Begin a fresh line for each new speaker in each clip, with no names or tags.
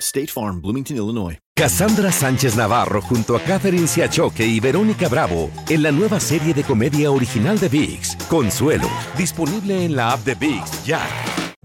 State Farm, Bloomington, Illinois.
Cassandra Sánchez Navarro junto a Catherine Siachoque y Verónica Bravo en la nueva serie de comedia original de VIX, Consuelo, disponible en la app de VIX ya.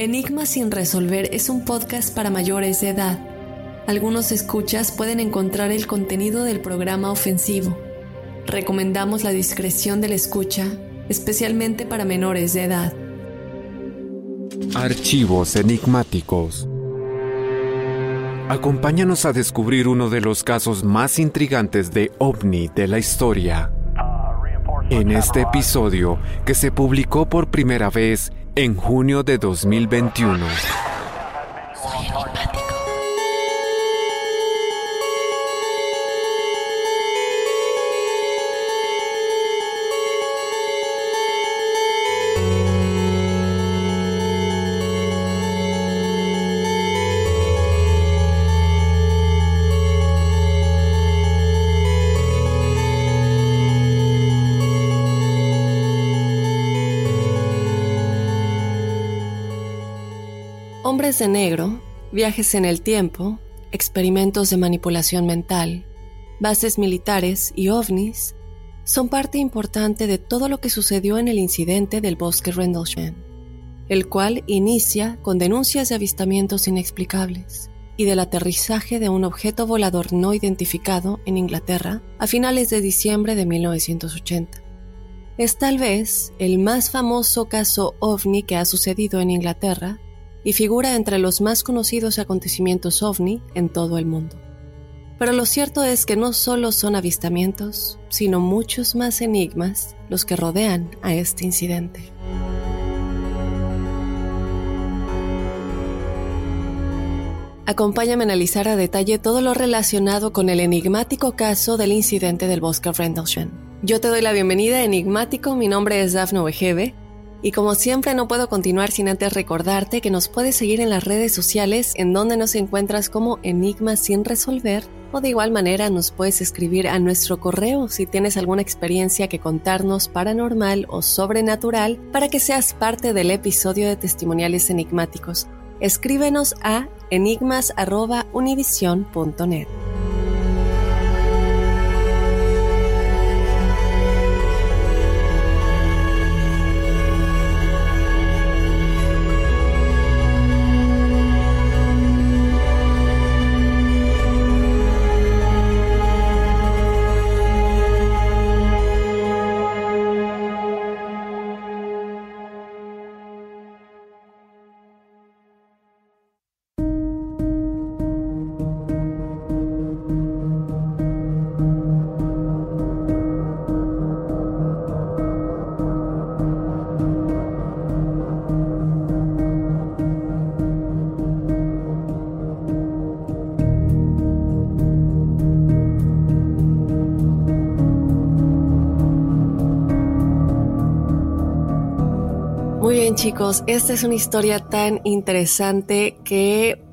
Enigma sin resolver es un podcast para mayores de edad. Algunos escuchas pueden encontrar el contenido del programa ofensivo. Recomendamos la discreción de la escucha, especialmente para menores de edad.
Archivos enigmáticos. Acompáñanos a descubrir uno de los casos más intrigantes de ovni de la historia. En este episodio, que se publicó por primera vez en junio de 2021.
De negro, viajes en el tiempo, experimentos de manipulación mental, bases militares y ovnis son parte importante de todo lo que sucedió en el incidente del bosque Rendlesham, el cual inicia con denuncias de avistamientos inexplicables y del aterrizaje de un objeto volador no identificado en Inglaterra a finales de diciembre de 1980. Es tal vez el más famoso caso ovni que ha sucedido en Inglaterra y figura entre los más conocidos acontecimientos ovni en todo el mundo. Pero lo cierto es que no solo son avistamientos, sino muchos más enigmas los que rodean a este incidente. Acompáñame a analizar a detalle todo lo relacionado con el enigmático caso del incidente del bosque Rendlesham. Yo te doy la bienvenida, enigmático, mi nombre es Dafne Wegebe y como siempre no puedo continuar sin antes recordarte que nos puedes seguir en las redes sociales en donde nos encuentras como Enigmas sin resolver o de igual manera nos puedes escribir a nuestro correo si tienes alguna experiencia que contarnos paranormal o sobrenatural para que seas parte del episodio de testimoniales enigmáticos. Escríbenos a enigmas@univision.net. chicos, esta es una historia tan interesante que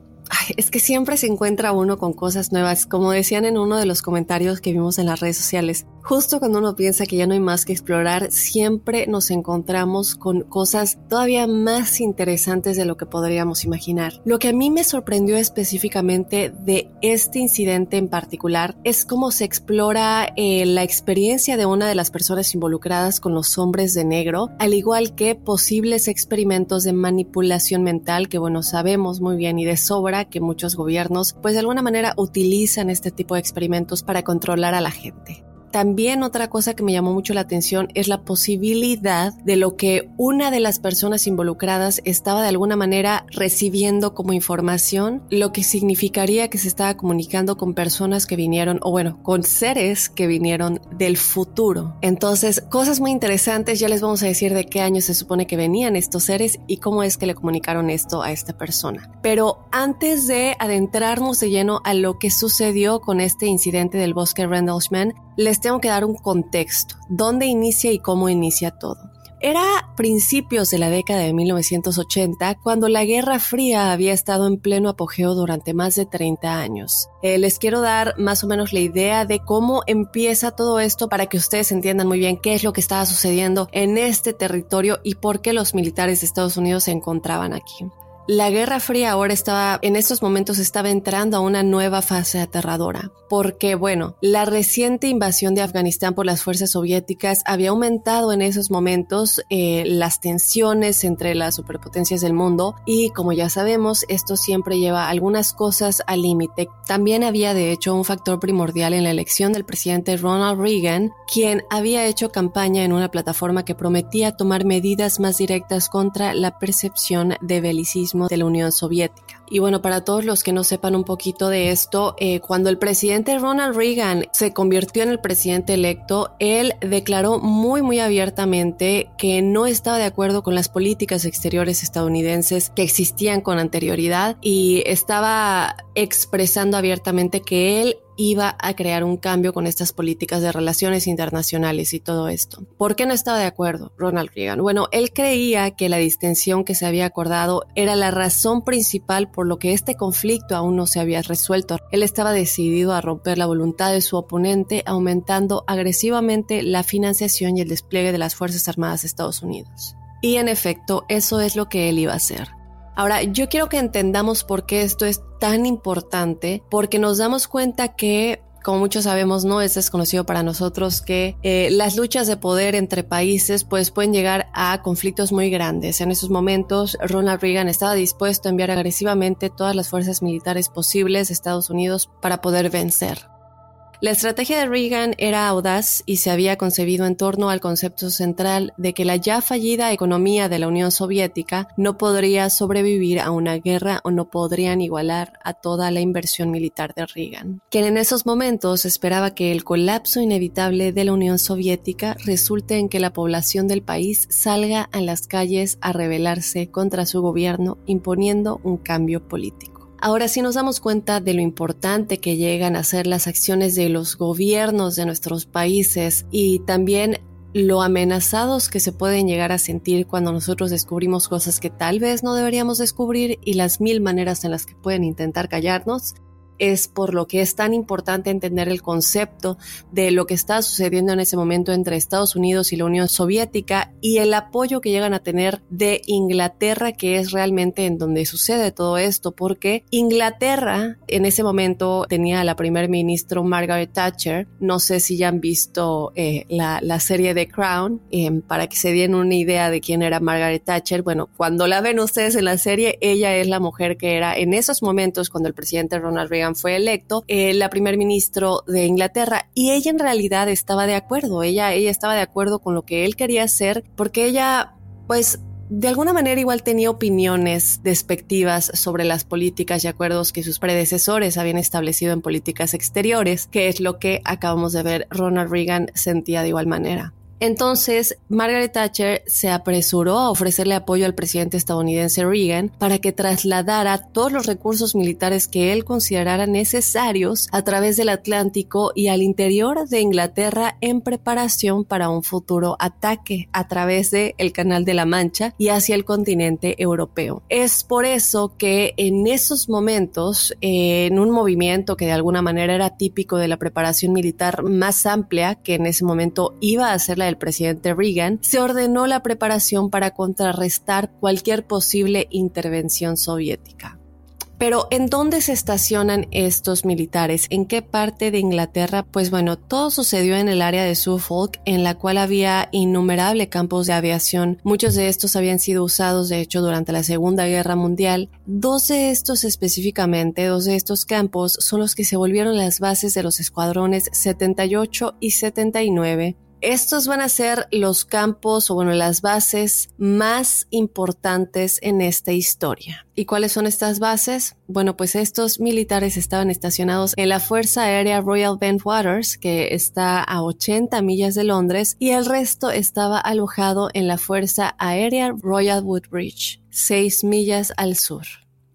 es que siempre se encuentra uno con cosas nuevas, como decían en uno de los comentarios que vimos en las redes sociales. Justo cuando uno piensa que ya no hay más que explorar, siempre nos encontramos con cosas todavía más interesantes de lo que podríamos imaginar. Lo que a mí me sorprendió específicamente de este incidente en particular es cómo se explora eh, la experiencia de una de las personas involucradas con los hombres de negro, al igual que posibles experimentos de manipulación mental que, bueno, sabemos muy bien y de sobra que muchos gobiernos, pues de alguna manera utilizan este tipo de experimentos para controlar a la gente. También otra cosa que me llamó mucho la atención es la posibilidad de lo que una de las personas involucradas estaba de alguna manera recibiendo como información, lo que significaría que se estaba comunicando con personas que vinieron, o bueno, con seres que vinieron del futuro. Entonces, cosas muy interesantes, ya les vamos a decir de qué año se supone que venían estos seres y cómo es que le comunicaron esto a esta persona. Pero antes de adentrarnos de lleno a lo que sucedió con este incidente del bosque Rendlesham, les tengo que dar un contexto, dónde inicia y cómo inicia todo. Era principios de la década de 1980 cuando la Guerra Fría había estado en pleno apogeo durante más de 30 años. Eh, les quiero dar más o menos la idea de cómo empieza todo esto para que ustedes entiendan muy bien qué es lo que estaba sucediendo en este territorio y por qué los militares de Estados Unidos se encontraban aquí. La Guerra Fría ahora estaba, en estos momentos estaba entrando a una nueva fase aterradora, porque bueno, la reciente invasión de Afganistán por las fuerzas soviéticas había aumentado en esos momentos eh, las tensiones entre las superpotencias del mundo y como ya sabemos, esto siempre lleva algunas cosas al límite. También había de hecho un factor primordial en la elección del presidente Ronald Reagan, quien había hecho campaña en una plataforma que prometía tomar medidas más directas contra la percepción de belicismo de la Unión Soviética. Y bueno, para todos los que no sepan un poquito de esto, eh, cuando el presidente Ronald Reagan se convirtió en el presidente electo, él declaró muy, muy abiertamente que no estaba de acuerdo con las políticas exteriores estadounidenses que existían con anterioridad y estaba expresando abiertamente que él iba a crear un cambio con estas políticas de relaciones internacionales y todo esto. ¿Por qué no estaba de acuerdo Ronald Reagan? Bueno, él creía que la distensión que se había acordado era la razón principal por lo que este conflicto aún no se había resuelto. Él estaba decidido a romper la voluntad de su oponente, aumentando agresivamente la financiación y el despliegue de las Fuerzas Armadas de Estados Unidos. Y en efecto, eso es lo que él iba a hacer. Ahora, yo quiero que entendamos por qué esto es tan importante, porque nos damos cuenta que como muchos sabemos, no es desconocido para nosotros que eh, las luchas de poder entre países pues pueden llegar a conflictos muy grandes. En esos momentos, Ronald Reagan estaba dispuesto a enviar agresivamente todas las fuerzas militares posibles de Estados Unidos para poder vencer. La estrategia de Reagan era audaz y se había concebido en torno al concepto central de que la ya fallida economía de la Unión Soviética no podría sobrevivir a una guerra o no podrían igualar a toda la inversión militar de Reagan, quien en esos momentos esperaba que el colapso inevitable de la Unión Soviética resulte en que la población del país salga a las calles a rebelarse contra su gobierno imponiendo un cambio político. Ahora sí nos damos cuenta de lo importante que llegan a ser las acciones de los gobiernos de nuestros países y también lo amenazados que se pueden llegar a sentir cuando nosotros descubrimos cosas que tal vez no deberíamos descubrir y las mil maneras en las que pueden intentar callarnos, es por lo que es tan importante entender el concepto de lo que está sucediendo en ese momento entre Estados Unidos y la Unión Soviética y el apoyo que llegan a tener de Inglaterra, que es realmente en donde sucede todo esto, porque Inglaterra en ese momento tenía a la primer ministro Margaret Thatcher, no sé si ya han visto eh, la, serie de Crown, eh, para que se den una idea de quién era Margaret Thatcher, bueno, cuando la ven ustedes en la serie, ella es la mujer que era en esos momentos cuando el presidente Ronald Reagan fue electo, eh, la primer ministro de Inglaterra, y ella en realidad estaba de acuerdo, ella, ella estaba de acuerdo con lo que él quería hacer, porque ella, pues, de alguna manera igual tenía opiniones despectivas sobre las políticas y acuerdos que sus predecesores habían establecido en políticas exteriores, que es lo que acabamos de ver Ronald Reagan sentía de igual manera. Entonces, Margaret Thatcher se apresuró a ofrecerle apoyo al presidente estadounidense Reagan para que trasladara todos los recursos militares que él considerara necesarios a través del Atlántico y al interior de Inglaterra en preparación para un futuro ataque a través del el Canal de la Mancha y hacia el continente europeo. Es por eso que en esos momentos, en un movimiento que de alguna manera era típico de la preparación militar más amplia que en ese momento iba a ser la del presidente Reagan, se ordenó la preparación para contrarrestar cualquier posible intervención soviética. Pero ¿en dónde se estacionan estos militares? ¿En qué parte de Inglaterra? Pues bueno, todo sucedió en el área de Suffolk, en la cual había innumerables campos de aviación. Muchos de estos habían sido usados, de hecho, durante la Segunda Guerra Mundial. Dos de estos específicamente, dos de estos campos, son los que se volvieron las bases de los escuadrones 78 y 79 estos van a ser los campos o bueno, las bases más importantes en esta historia. ¿Y cuáles son estas bases? Bueno, pues estos militares estaban estacionados en la Fuerza Aérea Royal Bentwaters, que está a 80 millas de Londres, y el resto estaba alojado en la Fuerza Aérea Royal Woodbridge, 6 millas al sur.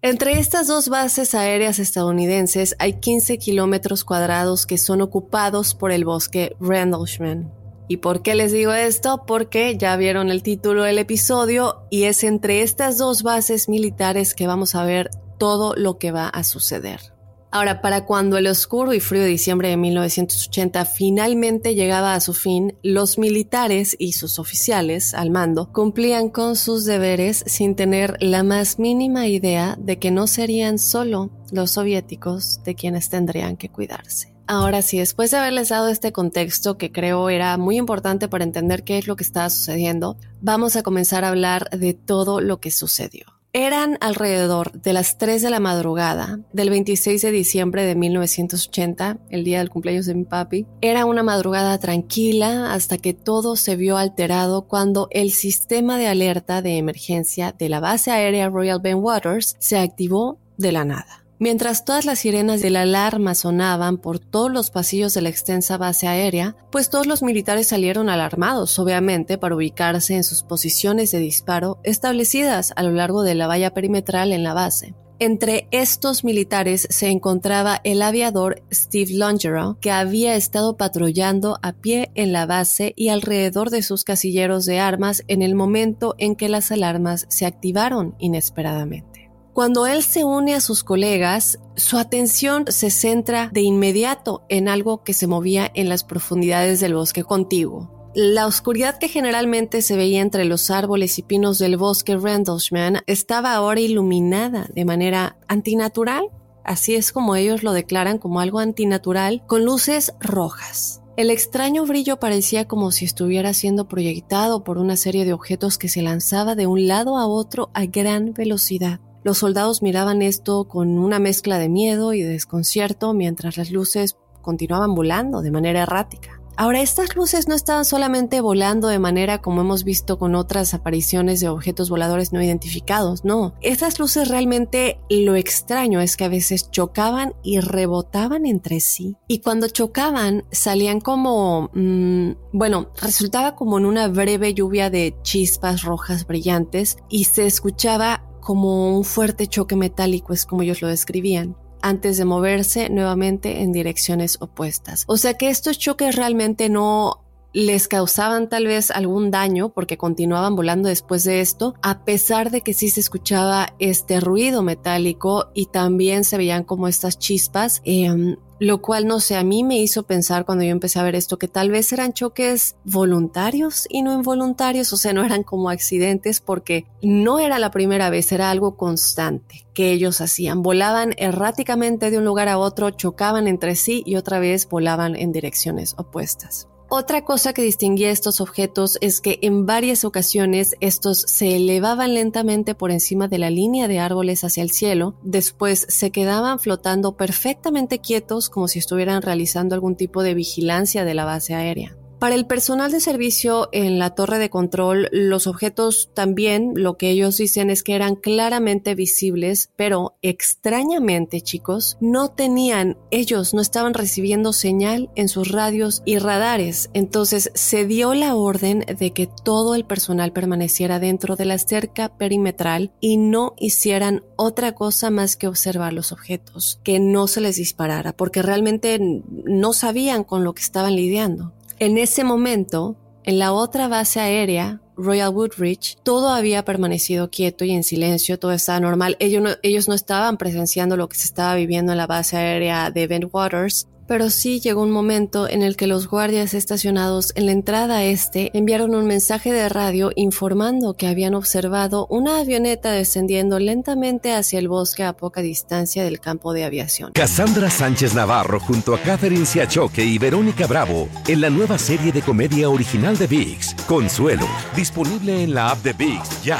Entre estas dos bases aéreas estadounidenses hay 15 kilómetros cuadrados que son ocupados por el bosque Rendlesham. ¿Y por qué les digo esto? Porque ya vieron el título del episodio y es entre estas dos bases militares que vamos a ver todo lo que va a suceder. Ahora, para cuando el oscuro y frío diciembre de 1980 finalmente llegaba a su fin, los militares y sus oficiales al mando cumplían con sus deberes sin tener la más mínima idea de que no serían solo los soviéticos de quienes tendrían que cuidarse. Ahora sí, después de haberles dado este contexto que creo era muy importante para entender qué es lo que estaba sucediendo, vamos a comenzar a hablar de todo lo que sucedió. Eran alrededor de las 3 de la madrugada del 26 de diciembre de 1980, el día del cumpleaños de mi papi. Era una madrugada tranquila hasta que todo se vio alterado cuando el sistema de alerta de emergencia de la base aérea Royal Ben Waters se activó de la nada. Mientras todas las sirenas de la alarma sonaban por todos los pasillos de la extensa base aérea, pues todos los militares salieron alarmados, obviamente, para ubicarse en sus posiciones de disparo establecidas a lo largo de la valla perimetral en la base. Entre estos militares se encontraba el aviador Steve Longerow, que había estado patrullando a pie en la base y alrededor de sus casilleros de armas en el momento en que las alarmas se activaron inesperadamente. Cuando él se une a sus colegas, su atención se centra de inmediato en algo que se movía en las profundidades del bosque contiguo. La oscuridad que generalmente se veía entre los árboles y pinos del bosque Randlesham estaba ahora iluminada de manera antinatural, así es como ellos lo declaran como algo antinatural, con luces rojas. El extraño brillo parecía como si estuviera siendo proyectado por una serie de objetos que se lanzaba de un lado a otro a gran velocidad. Los soldados miraban esto con una mezcla de miedo y desconcierto mientras las luces continuaban volando de manera errática. Ahora, estas luces no estaban solamente volando de manera como hemos visto con otras apariciones de objetos voladores no identificados, no. Estas luces realmente lo extraño es que a veces chocaban y rebotaban entre sí. Y cuando chocaban salían como, mm, bueno, resultaba como en una breve lluvia de chispas rojas brillantes y se escuchaba como un fuerte choque metálico, es como ellos lo describían antes de moverse nuevamente en direcciones opuestas. O sea que estos choques realmente no les causaban tal vez algún daño porque continuaban volando después de esto, a pesar de que sí se escuchaba este ruido metálico y también se veían como estas chispas. Em, lo cual no sé, a mí me hizo pensar cuando yo empecé a ver esto que tal vez eran choques voluntarios y no involuntarios, o sea, no eran como accidentes porque no era la primera vez, era algo constante que ellos hacían. Volaban erráticamente de un lugar a otro, chocaban entre sí y otra vez volaban en direcciones opuestas. Otra cosa que distinguía estos objetos es que en varias ocasiones estos se elevaban lentamente por encima de la línea de árboles hacia el cielo, después se quedaban flotando perfectamente quietos como si estuvieran realizando algún tipo de vigilancia de la base aérea. Para el personal de servicio en la torre de control, los objetos también, lo que ellos dicen es que eran claramente visibles, pero extrañamente, chicos, no tenían, ellos no estaban recibiendo señal en sus radios y radares. Entonces se dio la orden de que todo el personal permaneciera dentro de la cerca perimetral y no hicieran otra cosa más que observar los objetos, que no se les disparara, porque realmente no sabían con lo que estaban lidiando. En ese momento, en la otra base aérea, Royal Woodridge, todo había permanecido quieto y en silencio, todo estaba normal. Ellos no, estaban presenciando lo que se estaba viviendo en la base aérea de Bentwaters, pero sí llegó un momento en el que los guardias estacionados en la entrada este enviaron un mensaje de radio informando que habían observado una avioneta descendiendo lentamente hacia el bosque a poca distancia del campo de aviación.
Cassandra Sánchez Navarro junto a Catherine Siachoque y Verónica Bravo en la nueva serie de comedia original de VIX, Consuelo, disponible en la app de VIX ya.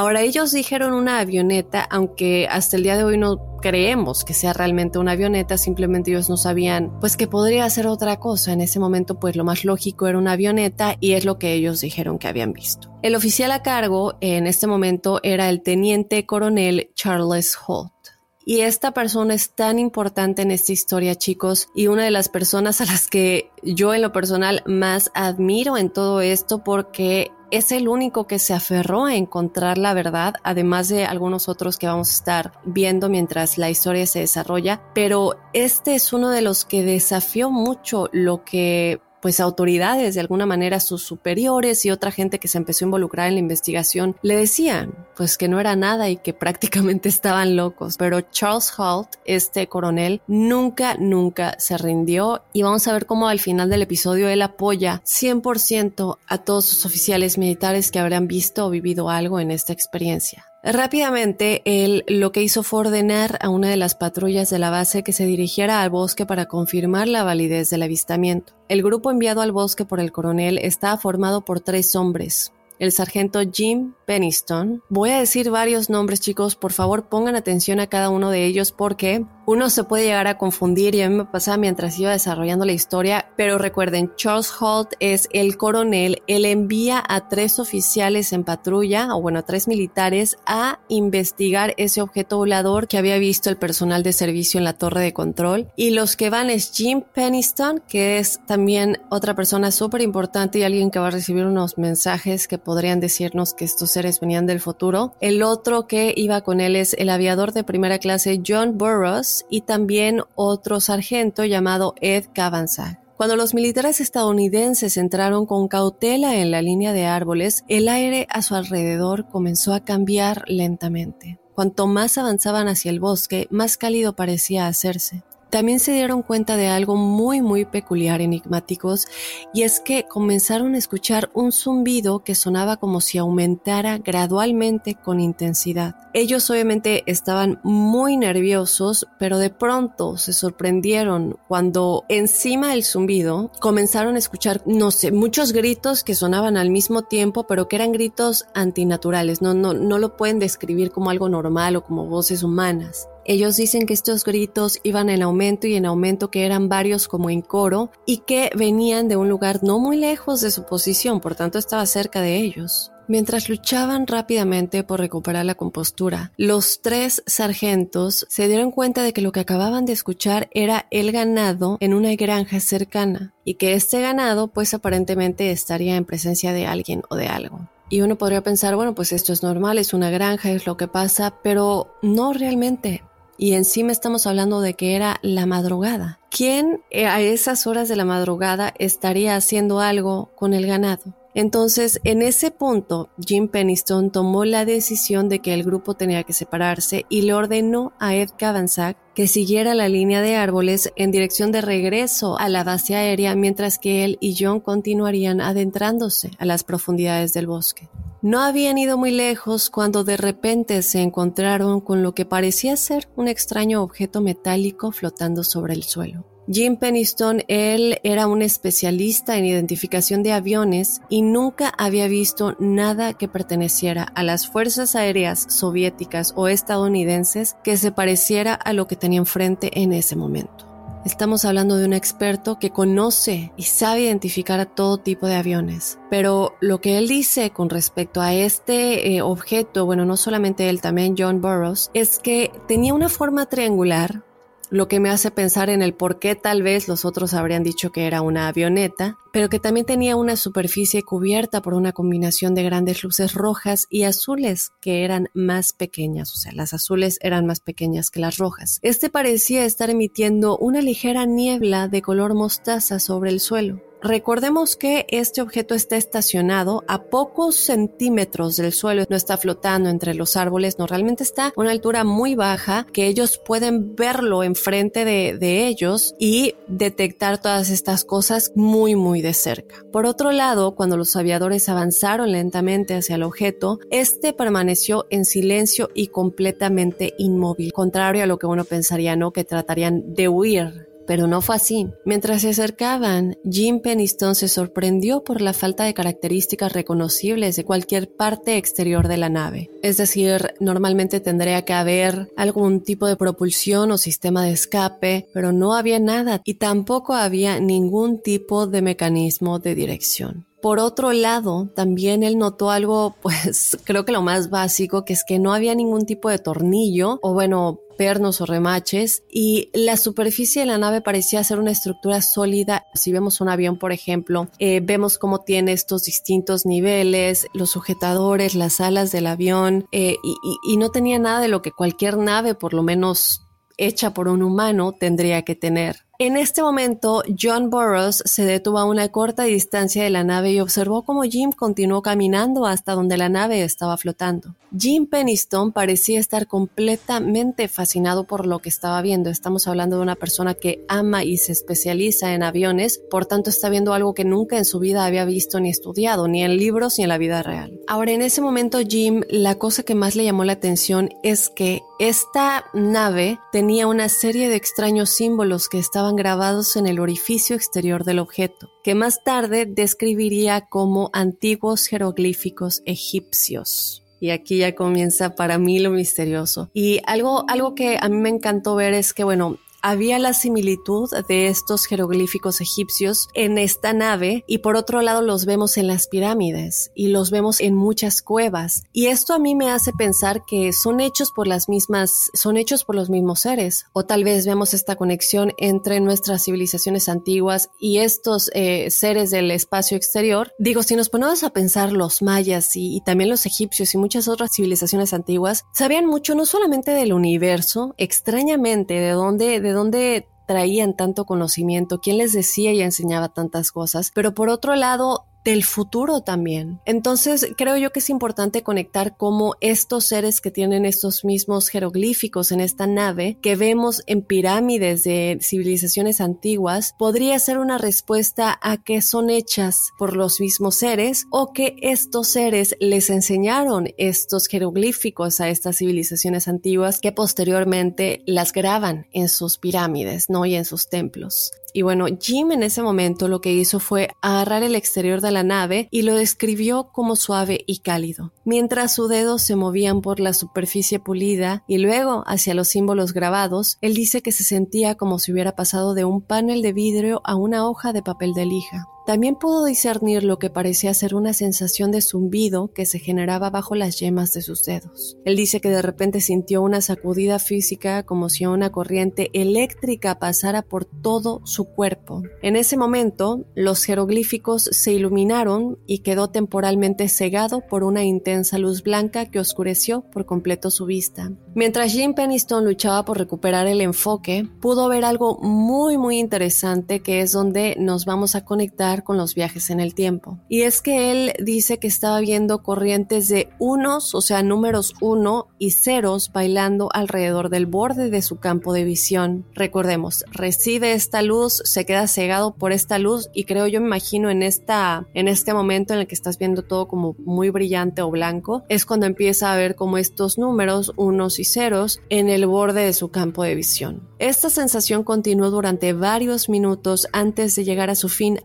Ahora ellos dijeron una avioneta, aunque hasta el día de hoy no creemos que sea realmente una avioneta, simplemente ellos no sabían pues que podría ser otra cosa. En ese momento pues lo más lógico era una avioneta y es lo que ellos dijeron que habían visto. El oficial a cargo en este momento era el teniente coronel Charles Holt. Y esta persona es tan importante en esta historia, chicos, y una de las personas a las que yo en lo personal más admiro en todo esto porque es el único que se aferró a encontrar la verdad, además de algunos otros que vamos a estar viendo mientras la historia se desarrolla, pero este es uno de los que desafió mucho lo que pues autoridades, de alguna manera sus superiores y otra gente que se empezó a involucrar en la investigación, le decían pues que no era nada y que prácticamente estaban locos. Pero Charles Holt, este coronel, nunca, nunca se rindió y vamos a ver cómo al final del episodio él apoya 100% a todos sus oficiales militares que habrán visto o vivido algo en esta experiencia. Rápidamente, él lo que hizo fue ordenar a una de las patrullas de la base que se dirigiera al bosque para confirmar la validez del avistamiento. El grupo enviado al bosque por el coronel estaba formado por tres hombres, el sargento Jim Peniston. Voy a decir varios nombres, chicos, por favor pongan atención a cada uno de ellos porque uno se puede llegar a confundir y a mí me pasaba mientras iba desarrollando la historia, pero recuerden, Charles Holt es el coronel, él envía a tres oficiales en patrulla, o bueno, a tres militares, a investigar ese objeto volador que había visto el personal de servicio en la torre de control. Y los que van es Jim Peniston, que es también otra persona súper importante y alguien que va a recibir unos mensajes que podrían decirnos que estos seres venían del futuro. El otro que iba con él es el aviador de primera clase John Burroughs, y también otro sargento llamado Ed Cavanzag. Cuando los militares estadounidenses entraron con cautela en la línea de árboles, el aire a su alrededor comenzó a cambiar lentamente. Cuanto más avanzaban hacia el bosque, más cálido parecía hacerse también se dieron cuenta de algo muy muy peculiar enigmáticos y es que comenzaron a escuchar un zumbido que sonaba como si aumentara gradualmente con intensidad. Ellos obviamente estaban muy nerviosos, pero de pronto se sorprendieron cuando encima del zumbido comenzaron a escuchar, no sé, muchos gritos que sonaban al mismo tiempo, pero que eran gritos antinaturales, no, no, no lo pueden describir como algo normal o como voces humanas. Ellos dicen que estos gritos iban en aumento y en aumento, que eran varios como en coro y que venían de un lugar no muy lejos de su posición, por tanto estaba cerca de ellos. Mientras luchaban rápidamente por recuperar la compostura, los tres sargentos se dieron cuenta de que lo que acababan de escuchar era el ganado en una granja cercana y que este ganado pues aparentemente estaría en presencia de alguien o de algo. Y uno podría pensar, bueno, pues esto es normal, es una granja, es lo que pasa, pero no realmente. Y encima estamos hablando de que era la madrugada. ¿Quién eh, a esas horas de la madrugada estaría haciendo algo con el ganado? Entonces, en ese punto, Jim Peniston tomó la decisión de que el grupo tenía que separarse y le ordenó a Ed Cavanzag que siguiera la línea de árboles en dirección de regreso a la base aérea mientras que él y John continuarían adentrándose a las profundidades del bosque. No habían ido muy lejos cuando de repente se encontraron con lo que parecía ser un extraño objeto metálico flotando sobre el suelo. Jim Peniston, él era un especialista en identificación de aviones y nunca había visto nada que perteneciera a las fuerzas aéreas soviéticas o estadounidenses que se pareciera a lo que tenía enfrente en ese momento. Estamos hablando de un experto que conoce y sabe identificar a todo tipo de aviones. Pero lo que él dice con respecto a este eh, objeto, bueno, no solamente él, también John Burroughs, es que tenía una forma triangular lo que me hace pensar en el por qué tal vez los otros habrían dicho que era una avioneta, pero que también tenía una superficie cubierta por una combinación de grandes luces rojas y azules que eran más pequeñas, o sea, las azules eran más pequeñas que las rojas. Este parecía estar emitiendo una ligera niebla de color mostaza sobre el suelo. Recordemos que este objeto está estacionado a pocos centímetros del suelo, no está flotando entre los árboles, no realmente está a una altura muy baja que ellos pueden verlo enfrente de, ellos y detectar todas estas cosas muy muy de cerca. Por otro lado, cuando los aviadores avanzaron lentamente hacia el objeto, este permaneció en silencio y completamente inmóvil, contrario a lo que uno pensaría, ¿no? Que tratarían de huir pero no fue así. Mientras se acercaban, Jim Peniston se sorprendió por la falta de características reconocibles de cualquier parte exterior de la nave. Es decir, normalmente tendría que haber algún tipo de propulsión o sistema de escape, pero no había nada y tampoco había ningún tipo de mecanismo de dirección. Por otro lado, también él notó algo, pues creo que lo más básico, que es que no había ningún tipo de tornillo o bueno, pernos o remaches y la superficie de la nave parecía ser una estructura sólida. Si vemos un avión, por ejemplo, eh, vemos cómo tiene estos distintos niveles, los sujetadores, las alas del avión eh, y no tenía nada de lo que cualquier nave, por lo menos hecha por un humano, tendría que tener. En este momento, John Burroughs se detuvo a una corta distancia de la nave y observó cómo Jim continuó caminando hasta donde la nave estaba flotando. Jim Peniston parecía estar completamente fascinado por lo que estaba viendo. Estamos hablando de una persona que ama y se especializa en aviones, por tanto está viendo algo que nunca en su vida había visto ni estudiado, ni en libros ni en la vida real. Ahora, en ese momento, Jim, la cosa que más le llamó la atención es que esta nave tenía una serie de extraños símbolos que estaban grabados en el orificio exterior del objeto, que más tarde describiría como antiguos jeroglíficos egipcios. Y aquí ya comienza para mí lo misterioso. Y algo, algo que a mí me encantó ver es que, bueno, había la similitud de estos jeroglíficos egipcios en esta nave y por otro lado los vemos en las pirámides y los vemos en muchas cuevas. Y esto a mí me hace pensar que son hechos por las mismas son hechos por los mismos seres o tal vez vemos esta conexión entre nuestras civilizaciones antiguas y estos eh, seres del espacio exterior. Digo si nos ponemos a pensar los mayas y, también los egipcios y muchas otras civilizaciones antiguas sabían mucho no solamente del universo extrañamente de dónde de dónde traían tanto conocimiento, quién les decía y enseñaba tantas cosas, pero por otro lado, del futuro también. Entonces, creo yo que es importante conectar cómo estos seres que tienen estos mismos jeroglíficos en esta nave que vemos en pirámides de civilizaciones antiguas, podría ser una respuesta a que son hechas por los mismos seres o que estos seres les enseñaron estos jeroglíficos a estas civilizaciones antiguas que posteriormente las graban en sus pirámides, ¿no? Y en sus templos. Y bueno, Jim en ese momento lo que hizo fue agarrar el exterior de la nave y lo describió como suave y cálido, mientras sus dedos se movían por la superficie pulida y luego hacia los símbolos grabados, él dice que se sentía como si hubiera pasado de un panel de vidrio a una hoja de papel de lija. También pudo discernir lo que parecía ser una sensación de zumbido que se generaba bajo las yemas de sus dedos. Él dice que de repente sintió una sacudida física como si una corriente eléctrica pasara por todo su cuerpo. En ese momento, los jeroglíficos se iluminaron y quedó temporalmente cegado por una intensa luz blanca que oscureció por completo su vista. Mientras Jim Peniston luchaba por recuperar el enfoque, pudo ver algo muy muy interesante que es donde nos vamos a conectar con los viajes en el tiempo. Y es que él dice que estaba viendo corrientes de unos, o sea, números uno y ceros bailando alrededor del borde de su campo de visión. Recordemos, recibe esta luz, se queda cegado por esta luz y creo yo me imagino en esta en este momento en el que estás viendo todo como muy brillante o blanco, es cuando empieza a ver como estos números unos y ceros en el borde de su campo de visión. Esta sensación continuó durante varios minutos antes de llegar a su fin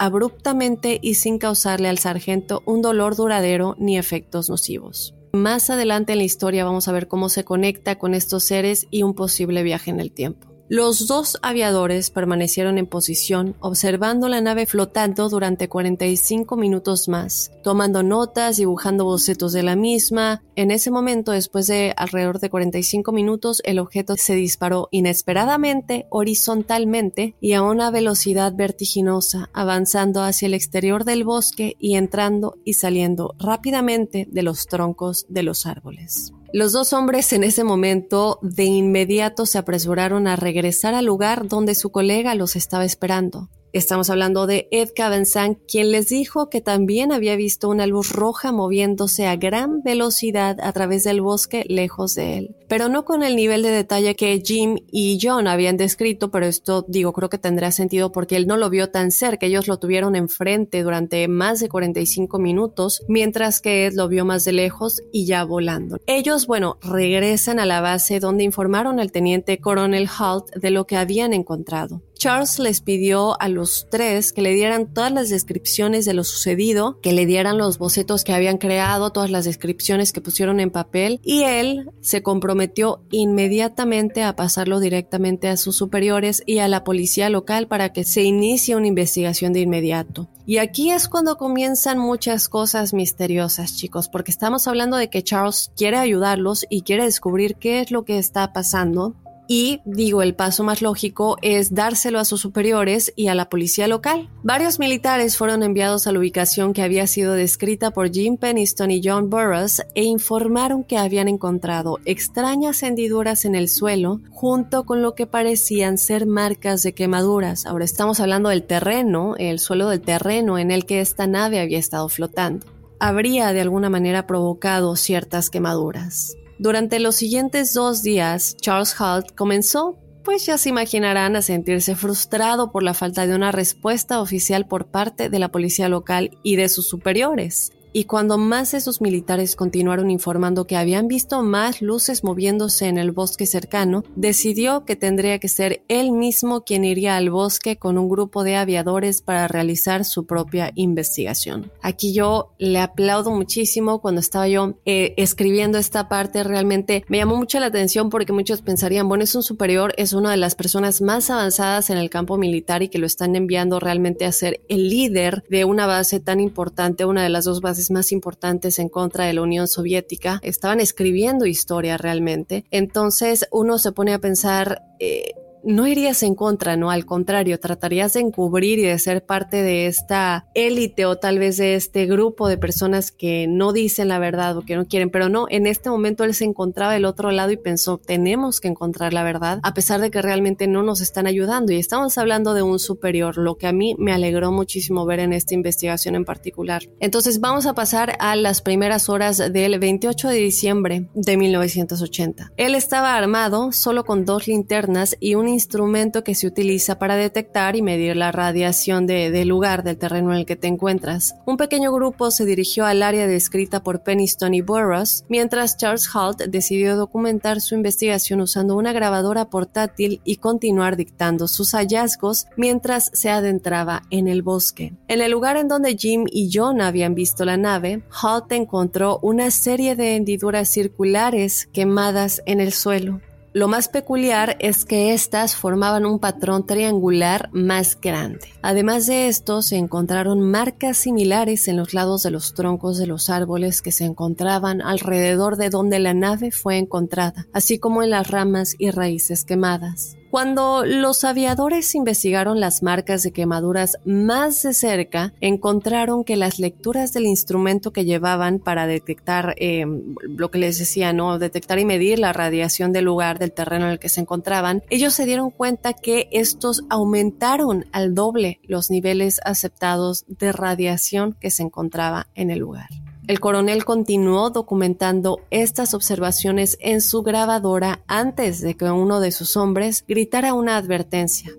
y sin causarle al sargento un dolor duradero ni efectos nocivos. Más adelante en la historia vamos a ver cómo se conecta con estos seres y un posible viaje en el tiempo. Los dos aviadores permanecieron en posición observando la nave flotando durante 45 minutos más, tomando notas, dibujando bocetos de la misma. En ese momento, después de alrededor de 45 minutos, el objeto se disparó inesperadamente, horizontalmente y a una velocidad vertiginosa, avanzando hacia el exterior del bosque y entrando y saliendo rápidamente de los troncos de los árboles. Los dos hombres en ese momento de inmediato se apresuraron a regresar al lugar donde su colega los estaba esperando. Estamos hablando de Ed Cavenzan, quien les dijo que también había visto una luz roja moviéndose a gran velocidad a través del bosque lejos de él. Pero no con el nivel de detalle que Jim y John habían descrito, pero esto digo creo que tendrá sentido porque él no lo vio tan cerca, ellos lo tuvieron enfrente durante más de 45 minutos, mientras que Ed lo vio más de lejos y ya volando. Ellos, bueno, regresan a la base donde informaron al teniente coronel Halt de lo que habían encontrado. Charles les pidió a los tres que le dieran todas las descripciones de lo sucedido, que le dieran los bocetos que habían creado, todas las descripciones que pusieron en papel, y él se comprometió inmediatamente a pasarlo directamente a sus superiores y a la policía local para que se inicie una investigación de inmediato. Y aquí es cuando comienzan muchas cosas misteriosas, chicos, porque estamos hablando de que Charles quiere ayudarlos y quiere descubrir qué es lo que está pasando, y digo, el paso más lógico es dárselo a sus superiores y a la policía local. Varios militares fueron enviados a la ubicación que había sido descrita por Jim Peniston y John Burroughs e informaron que habían encontrado extrañas hendiduras en el suelo junto con lo que parecían ser marcas de quemaduras. Ahora estamos hablando del terreno, el suelo del terreno en el que esta nave había estado flotando. Habría de alguna manera provocado ciertas quemaduras. Durante los siguientes dos días, Charles Halt comenzó, pues ya se imaginarán, a sentirse frustrado por la falta de una respuesta oficial por parte de la policía local y de sus superiores y cuando más de sus militares continuaron informando que habían visto más luces moviéndose en el bosque cercano, decidió que tendría que ser él mismo quien iría al bosque con un grupo de aviadores para realizar su propia investigación. Aquí yo le aplaudo muchísimo cuando estaba yo eh, escribiendo esta parte, realmente me llamó mucho la atención porque muchos pensarían, bueno, es un superior, es una de las personas más avanzadas en el campo militar y que lo están enviando realmente a ser el líder de una base tan importante, una de las dos bases más importantes en contra de la Unión Soviética, estaban escribiendo historia realmente. Entonces uno se pone a pensar, eh, no irías en contra, no, al contrario, tratarías de encubrir y de ser parte de esta élite o tal vez de este grupo de personas que no dicen la verdad o que no quieren, pero no, en este momento él se encontraba del otro lado y pensó, tenemos que encontrar la verdad, a pesar de que realmente no nos están ayudando y estamos hablando de un superior, lo que a mí me alegró muchísimo ver en esta investigación en particular. Entonces vamos a pasar a las primeras horas del 28 de diciembre de 1980. Él estaba armado solo con dos linternas y un instrumento que se utiliza para detectar y medir la radiación del lugar del terreno en el que te encuentras. Un pequeño grupo se dirigió al área descrita por Peniston y Burroughs, mientras Charles Halt decidió documentar su investigación usando una grabadora portátil y continuar dictando sus hallazgos mientras se adentraba en el bosque. En el lugar en donde Jim y John habían visto la nave, Halt encontró una serie de hendiduras circulares quemadas en el suelo. Lo más peculiar es que éstas formaban un patrón triangular más grande. Además de esto, se encontraron marcas similares en los lados de los troncos de los árboles que se encontraban alrededor de donde la nave fue encontrada, así como en las ramas y raíces quemadas. Cuando los aviadores investigaron las marcas de quemaduras más de cerca, encontraron que las lecturas del instrumento que llevaban para detectar eh, lo que les decía, ¿no? Detectar y medir la radiación del lugar, del terreno en el que se encontraban, ellos se dieron cuenta que estos aumentaron al doble los niveles aceptados de radiación que se encontraba en el lugar. El coronel continuó documentando estas observaciones en su grabadora antes de que uno de sus hombres gritara una advertencia.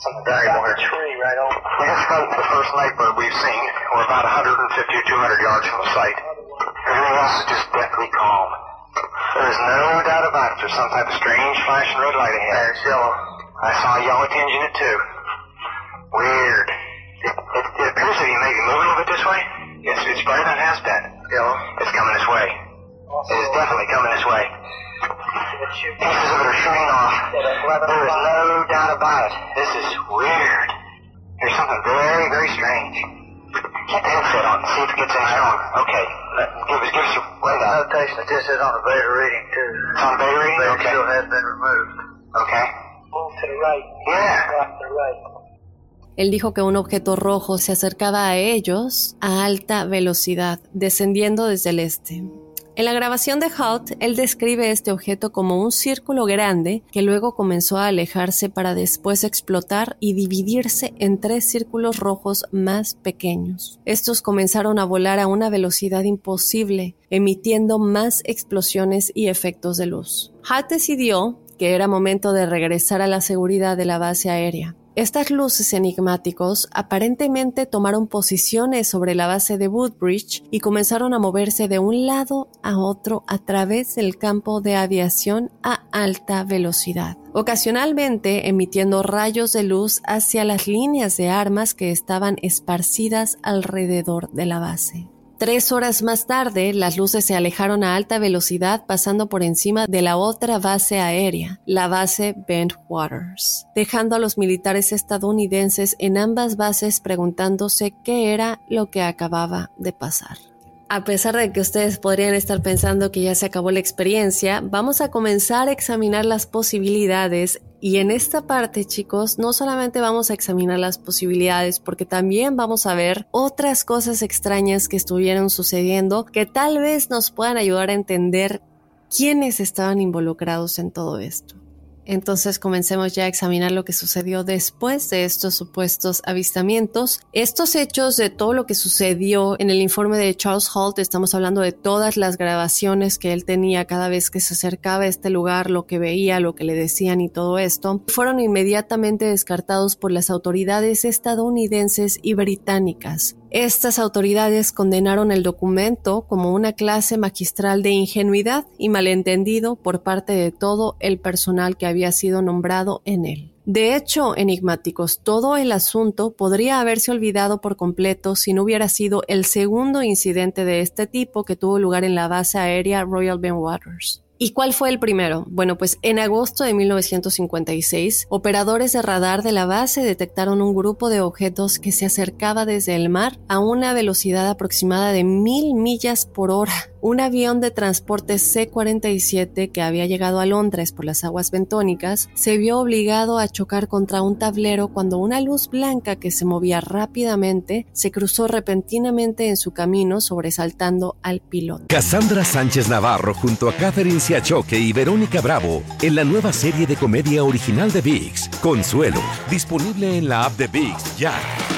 Something It, it, appears that he may be moving a bit this way. Yes, it's better than it has been. Yeah. It's coming this way. Also, it is definitely coming this way. Pieces of it are shooting off. There is no doubt about it. This is weird. There's something very, very strange. Get the headset on. See if it gets any stronger. Okay. Give us, give us your rundown. Notation. It this is on a beta reading too. It's on the beta reading. Beta okay. still has been removed. Okay. Move to the right. Yeah. Move to the right.
Él dijo que un objeto rojo se acercaba a ellos a alta velocidad, descendiendo desde el este. En la grabación de Hout, él describe este objeto como un círculo grande que luego comenzó a alejarse para después explotar y dividirse en tres círculos rojos más pequeños. Estos comenzaron a volar a una velocidad imposible, emitiendo más explosiones y efectos de luz. Hout decidió que era momento de regresar a la seguridad de la base aérea. Estas luces enigmáticos aparentemente tomaron posiciones sobre la base de Woodbridge y comenzaron a moverse de un lado a otro a través del campo de aviación a alta velocidad, ocasionalmente emitiendo rayos de luz hacia las líneas de armas que estaban esparcidas alrededor de la base. Tres horas más tarde, las luces se alejaron a alta velocidad pasando por encima de la otra base aérea, la base Bentwaters, dejando a los militares estadounidenses en ambas bases preguntándose qué era lo que acababa de pasar. A pesar de que ustedes podrían estar pensando que ya se acabó la experiencia, vamos a comenzar a examinar las posibilidades y en esta parte, chicos, no solamente vamos a examinar las posibilidades, porque también vamos a ver otras cosas extrañas que estuvieron sucediendo que tal vez nos puedan ayudar a entender quiénes estaban involucrados en todo esto. Entonces comencemos ya a examinar lo que sucedió después de estos supuestos avistamientos. Estos hechos de todo lo que sucedió en el informe de Charles Holt, estamos hablando de todas las grabaciones que él tenía cada vez que se acercaba a este lugar, lo que veía, lo que le decían y todo esto, fueron inmediatamente descartados por las autoridades estadounidenses y británicas. Estas autoridades condenaron el documento como una clase magistral de ingenuidad y malentendido por parte de todo el personal que había sido nombrado en él. De hecho, enigmáticos, todo el asunto podría haberse olvidado por completo si no hubiera sido el segundo incidente de este tipo que tuvo lugar en la base aérea Royal Ben Waters. ¿Y cuál fue el primero? Bueno, pues en agosto de 1956, operadores de radar de la base detectaron un grupo de objetos que se acercaba desde el mar a una velocidad aproximada de mil millas por hora un avión de transporte C-47 que había llegado a Londres por las aguas bentónicas se vio obligado a chocar contra un tablero cuando una luz blanca que se movía rápidamente se cruzó repentinamente en su camino sobresaltando al piloto.
Cassandra Sánchez Navarro junto a Catherine Siachoque y Verónica Bravo en la nueva serie de comedia original de VIX, Consuelo, disponible en la app de VIX ya.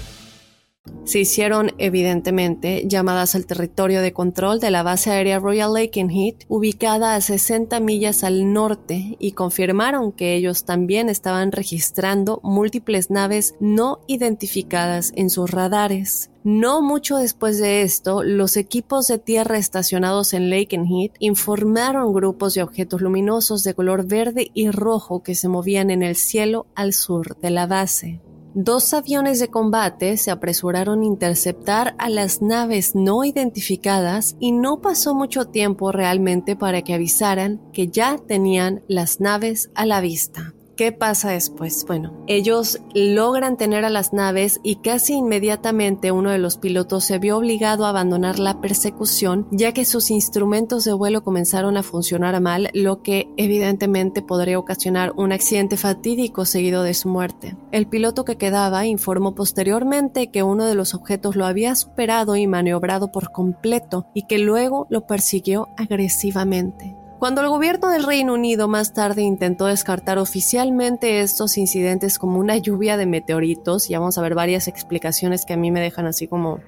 Se hicieron, evidentemente, llamadas al territorio de control de la base aérea Royal Lakenheath, ubicada a 60 millas al norte, y confirmaron que ellos también estaban registrando múltiples naves no identificadas en sus radares. No mucho después de esto, los equipos de tierra estacionados en Lakenheath informaron grupos de objetos luminosos de color verde y rojo que se movían en el cielo al sur de la base. Dos aviones de combate se apresuraron a interceptar a las naves no identificadas y no pasó mucho tiempo realmente para que avisaran que ya tenían las naves a la vista. ¿Qué pasa después? Bueno, ellos logran tener a las naves y casi inmediatamente uno de los pilotos se vio obligado a abandonar la persecución ya que sus instrumentos de vuelo comenzaron a funcionar mal, lo que evidentemente podría ocasionar un accidente fatídico seguido de su muerte. El piloto que quedaba informó posteriormente que uno de los objetos lo había superado y maniobrado por completo y que luego lo persiguió agresivamente. Cuando el gobierno del Reino Unido más tarde intentó descartar oficialmente estos incidentes como una lluvia de meteoritos, y vamos a ver varias explicaciones que a mí me dejan así como,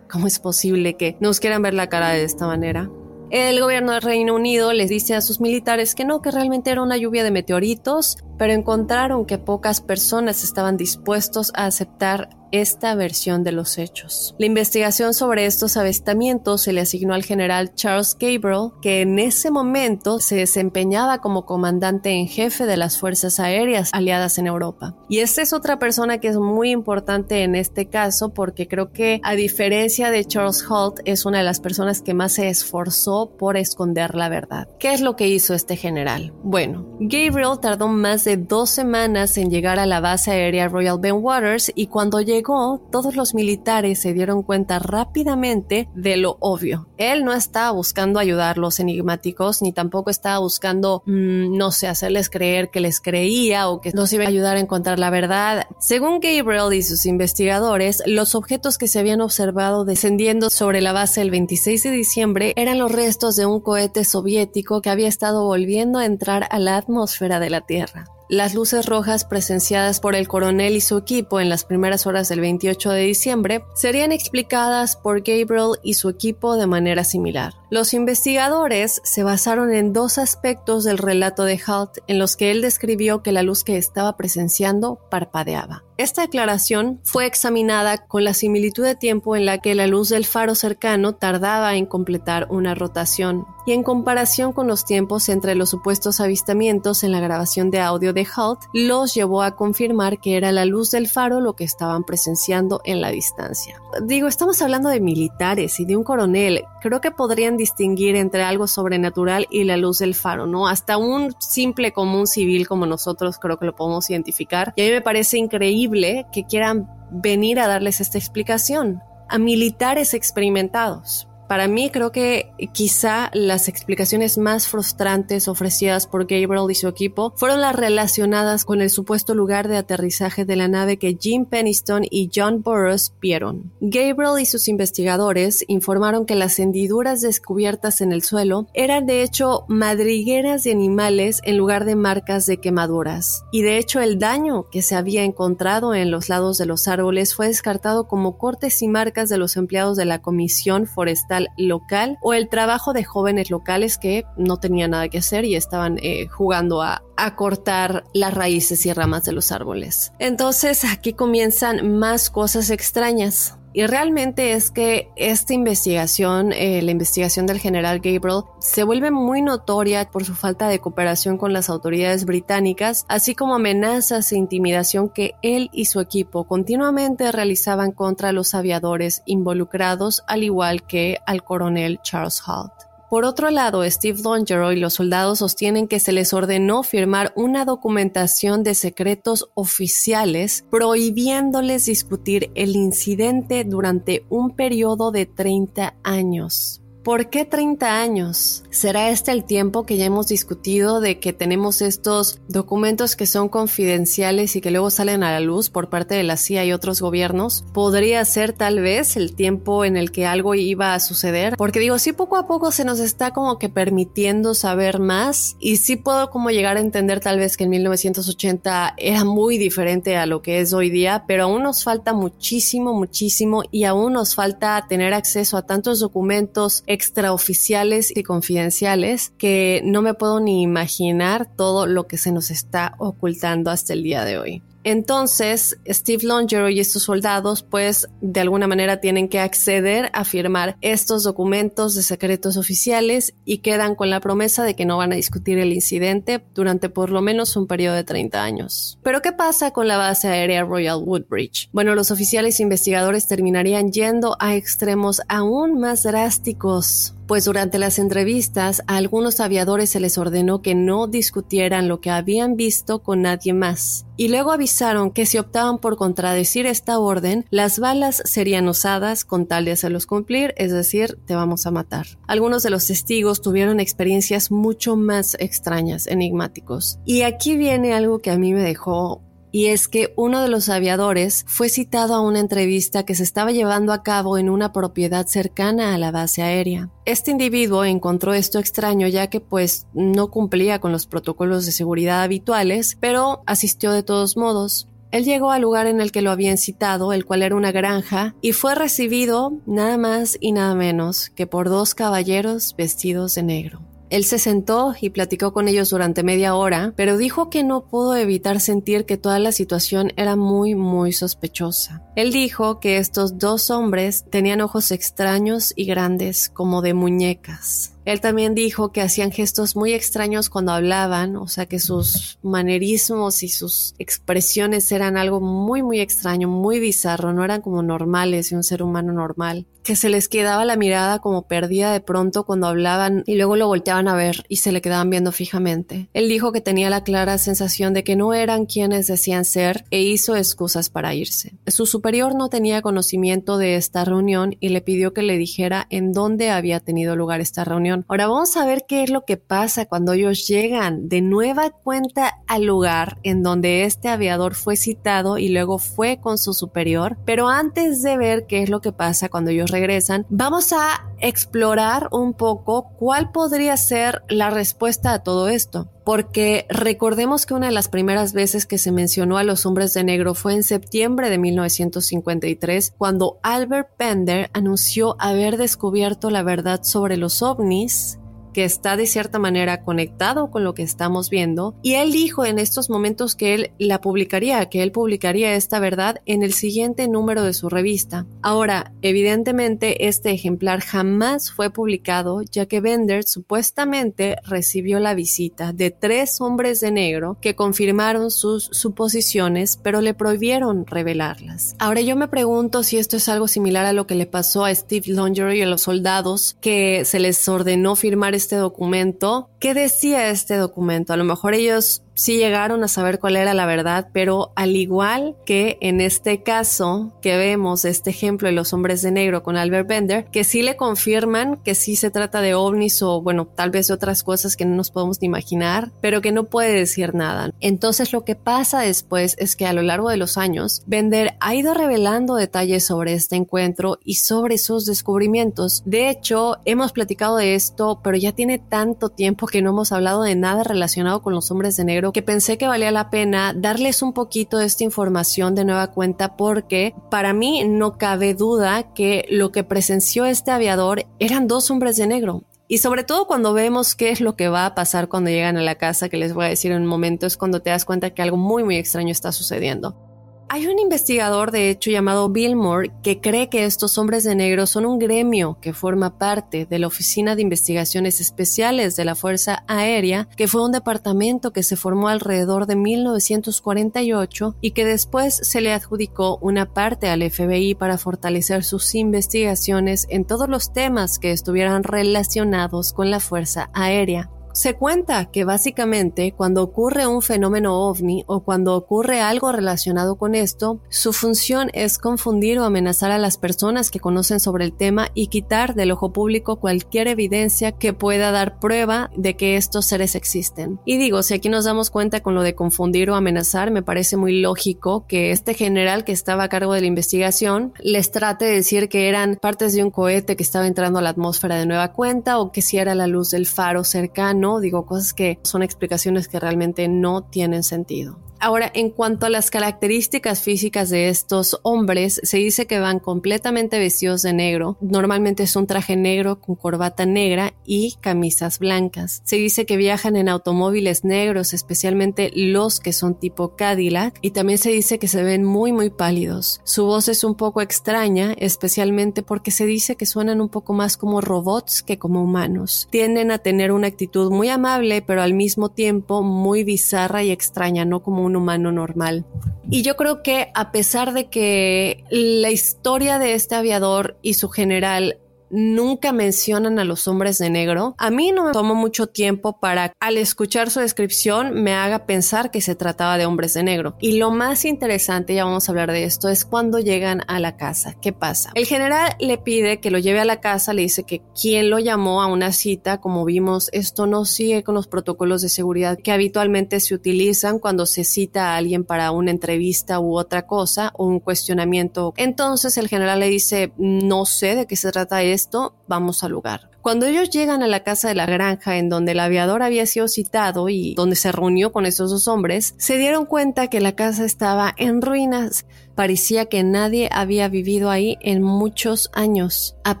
¿cómo es posible que nos quieran ver la cara de esta manera? El gobierno del Reino Unido les dice a sus militares que no, que realmente era una lluvia de meteoritos, pero encontraron que pocas personas estaban dispuestos a aceptar esta versión de los hechos. La investigación sobre estos avistamientos se le asignó al general Charles Gabriel, que en ese momento se desempeñaba como comandante en jefe de las fuerzas aéreas aliadas en Europa. Y esta es otra persona que es muy importante en este caso porque creo que a diferencia de Charles Holt es una de las personas que más se esforzó por esconder la verdad. ¿Qué es lo que hizo este general? Bueno, Gabriel tardó más de dos semanas en llegar a la base aérea Royal Ben Waters y cuando llegó todos los militares se dieron cuenta rápidamente de lo obvio. Él no estaba buscando ayudar a los enigmáticos, ni tampoco estaba buscando, mm, no sé, hacerles creer que les creía o que los iba a ayudar a encontrar la verdad. Según Gabriel y sus investigadores, los objetos que se habían observado descendiendo sobre la base el 26 de diciembre eran los restos de un cohete soviético que había estado volviendo a entrar a la atmósfera de la Tierra. Las luces rojas presenciadas por el coronel y su equipo en las primeras horas del 28 de diciembre serían explicadas por Gabriel y su equipo de manera similar. Los investigadores se basaron en dos aspectos del relato de Halt en los que él describió que la luz que estaba presenciando parpadeaba. Esta declaración fue examinada con la similitud de tiempo en la que la luz del faro cercano tardaba en completar una rotación y en comparación con los tiempos entre los supuestos avistamientos en la grabación de audio de Halt, los llevó a confirmar que era la luz del faro lo que estaban presenciando en la distancia. Digo, estamos hablando de militares y de un coronel. Creo que podrían distinguir entre algo sobrenatural y la luz del faro, ¿no? Hasta un simple común civil como nosotros creo que lo podemos identificar. Y a mí me parece increíble que quieran venir a darles esta explicación a militares experimentados. Para mí creo que quizá las explicaciones más frustrantes ofrecidas por Gabriel y su equipo fueron las relacionadas con el supuesto lugar de aterrizaje de la nave que Jim Peniston y John Burroughs vieron. Gabriel y sus investigadores informaron que las hendiduras descubiertas en el suelo eran de hecho madrigueras de animales en lugar de marcas de quemaduras. Y de hecho el daño que se había encontrado en los lados de los árboles fue descartado como cortes y marcas de los empleados de la Comisión Forestal local o el trabajo de jóvenes locales que no tenían nada que hacer y estaban eh, jugando a, a cortar las raíces y ramas de los árboles. Entonces aquí comienzan más cosas extrañas. Y realmente es que esta investigación, eh, la investigación del general Gabriel, se vuelve muy notoria por su falta de cooperación con las autoridades británicas, así como amenazas e intimidación que él y su equipo continuamente realizaban contra los aviadores involucrados, al igual que al coronel Charles Holt. Por otro lado, Steve Longero y los soldados sostienen que se les ordenó firmar una documentación de secretos oficiales prohibiéndoles discutir el incidente durante un periodo de 30 años. ¿Por qué 30 años? ¿Será este el tiempo que ya hemos discutido de que tenemos estos documentos que son confidenciales y que luego salen a la luz por parte de la CIA y otros gobiernos? ¿Podría ser tal vez el tiempo en el que algo iba a suceder? Porque digo, sí poco a poco se nos está como que permitiendo saber más y sí puedo como llegar a entender tal vez que en 1980 era muy diferente a lo que es hoy día, pero aún nos falta muchísimo, muchísimo y aún nos falta tener acceso a tantos documentos extraoficiales y confidenciales que no me puedo ni imaginar todo lo que se nos está ocultando hasta el día de hoy. Entonces, Steve Longero y estos soldados, pues, de alguna manera tienen que acceder a firmar estos documentos de secretos oficiales y quedan con la promesa de que no van a discutir el incidente durante por lo menos un periodo de 30 años. Pero, ¿qué pasa con la base aérea Royal Woodbridge? Bueno, los oficiales investigadores terminarían yendo a extremos aún más drásticos pues durante las entrevistas a algunos aviadores se les ordenó que no discutieran lo que habían visto con nadie más. Y luego avisaron que si optaban por contradecir esta orden, las balas serían usadas con tal de hacerlos cumplir, es decir, te vamos a matar. Algunos de los testigos tuvieron experiencias mucho más extrañas, enigmáticos. Y aquí viene algo que a mí me dejó y es que uno de los aviadores fue citado a una entrevista que se estaba llevando a cabo en una propiedad cercana a la base aérea. Este individuo encontró esto extraño ya que pues no cumplía con los protocolos de seguridad habituales, pero asistió de todos modos. Él llegó al lugar en el que lo habían citado, el cual era una granja, y fue recibido nada más y nada menos que por dos caballeros vestidos de negro. Él se sentó y platicó con ellos durante media hora, pero dijo que no pudo evitar sentir que toda la situación era muy, muy sospechosa. Él dijo que estos dos hombres tenían ojos extraños y grandes como de muñecas. Él también dijo que hacían gestos muy extraños cuando hablaban, o sea que sus manerismos y sus expresiones eran algo muy muy extraño, muy bizarro, no eran como normales de un ser humano normal, que se les quedaba la mirada como perdida de pronto cuando hablaban y luego lo volteaban a ver y se le quedaban viendo fijamente. Él dijo que tenía la clara sensación de que no eran quienes decían ser e hizo excusas para irse. Su superior no tenía conocimiento de esta reunión y le pidió que le dijera en dónde había tenido lugar esta reunión Ahora vamos a ver qué es lo que pasa cuando ellos llegan de nueva cuenta al lugar en donde este aviador fue citado y luego fue con su superior. Pero antes de ver qué es lo que pasa cuando ellos regresan, vamos a explorar un poco cuál podría ser la respuesta a todo esto porque recordemos que una de las primeras veces que se mencionó a los hombres de negro fue en septiembre de 1953, cuando Albert Pender anunció haber descubierto la verdad sobre los ovnis que está de cierta manera conectado con lo que estamos viendo. Y él dijo en estos momentos que él la publicaría, que él publicaría esta verdad en el siguiente número de su revista. Ahora, evidentemente, este ejemplar jamás fue publicado, ya que Bender supuestamente recibió la visita de tres hombres de negro que confirmaron sus suposiciones, pero le prohibieron revelarlas. Ahora yo me pregunto si esto es algo similar a lo que le pasó a Steve Longer y a los soldados que se les ordenó firmar este documento. ¿Qué decía este documento? A lo mejor ellos sí llegaron a saber cuál era la verdad, pero al igual que en este caso que vemos, este ejemplo de los hombres de negro con Albert Bender, que sí le confirman que sí se trata de ovnis o bueno, tal vez de otras cosas que no nos podemos ni imaginar, pero que no puede decir nada. Entonces lo que pasa después es que a lo largo de los años, Bender ha ido revelando detalles sobre este encuentro y sobre sus descubrimientos. De hecho, hemos platicado de esto, pero ya tiene tanto tiempo que no hemos hablado de nada relacionado con los hombres de negro que pensé que valía la pena darles un poquito de esta información de nueva cuenta porque para mí no cabe duda que lo que presenció este aviador eran dos hombres de negro. Y sobre todo cuando vemos qué es lo que va a pasar cuando llegan a la casa, que les voy a decir en un momento, es cuando te das cuenta que algo muy muy extraño está sucediendo. Hay un investigador, de hecho, llamado Bill Moore, que cree que estos hombres de negro son un gremio que forma parte de la Oficina de Investigaciones Especiales de la Fuerza Aérea, que fue un departamento que se formó alrededor de 1948 y que después se le adjudicó una parte al FBI para fortalecer sus investigaciones en todos los temas que estuvieran relacionados con la Fuerza Aérea. Se cuenta que básicamente cuando ocurre un fenómeno ovni o cuando ocurre algo relacionado con esto, su función es confundir o amenazar a las personas que conocen sobre el tema y quitar del ojo público cualquier evidencia que pueda dar prueba de que estos seres existen. Y digo, si aquí nos damos cuenta con lo de confundir o amenazar, me parece muy lógico que este general que estaba a cargo de la investigación les trate de decir que eran partes de un cohete que estaba entrando a la atmósfera de nueva cuenta o que si era la luz del faro cercano, digo cosas que son explicaciones que realmente no tienen sentido. Ahora, en cuanto a las características físicas de estos hombres, se dice que van completamente vestidos de negro. Normalmente es un traje negro con corbata negra y camisas blancas. Se dice que viajan en automóviles negros, especialmente los que son tipo Cadillac, y también se dice que se ven muy muy pálidos. Su voz es un poco extraña, especialmente porque se dice que suenan un poco más como robots que como humanos. Tienden a tener una actitud muy amable, pero al mismo tiempo muy bizarra y extraña, no como un humano normal. Y yo creo que a pesar de que la historia de este aviador y su general nunca mencionan a los hombres de negro. A mí no me tomó mucho tiempo para, al escuchar su descripción, me haga pensar que se trataba de hombres de negro. Y lo más interesante, ya vamos a hablar de esto, es cuando llegan a la casa. ¿Qué pasa? El general le pide que lo lleve a la casa, le dice que quien lo llamó a una cita, como vimos, esto no sigue con los protocolos de seguridad que habitualmente se utilizan cuando se cita a alguien para una entrevista u otra cosa o un cuestionamiento. Entonces el general le dice, no sé de qué se trata esto esto, vamos al lugar. Cuando ellos llegan a la casa de la granja en donde el aviador había sido citado y donde se reunió con esos dos hombres, se dieron cuenta que la casa estaba en ruinas. Parecía que nadie había vivido ahí en muchos años, a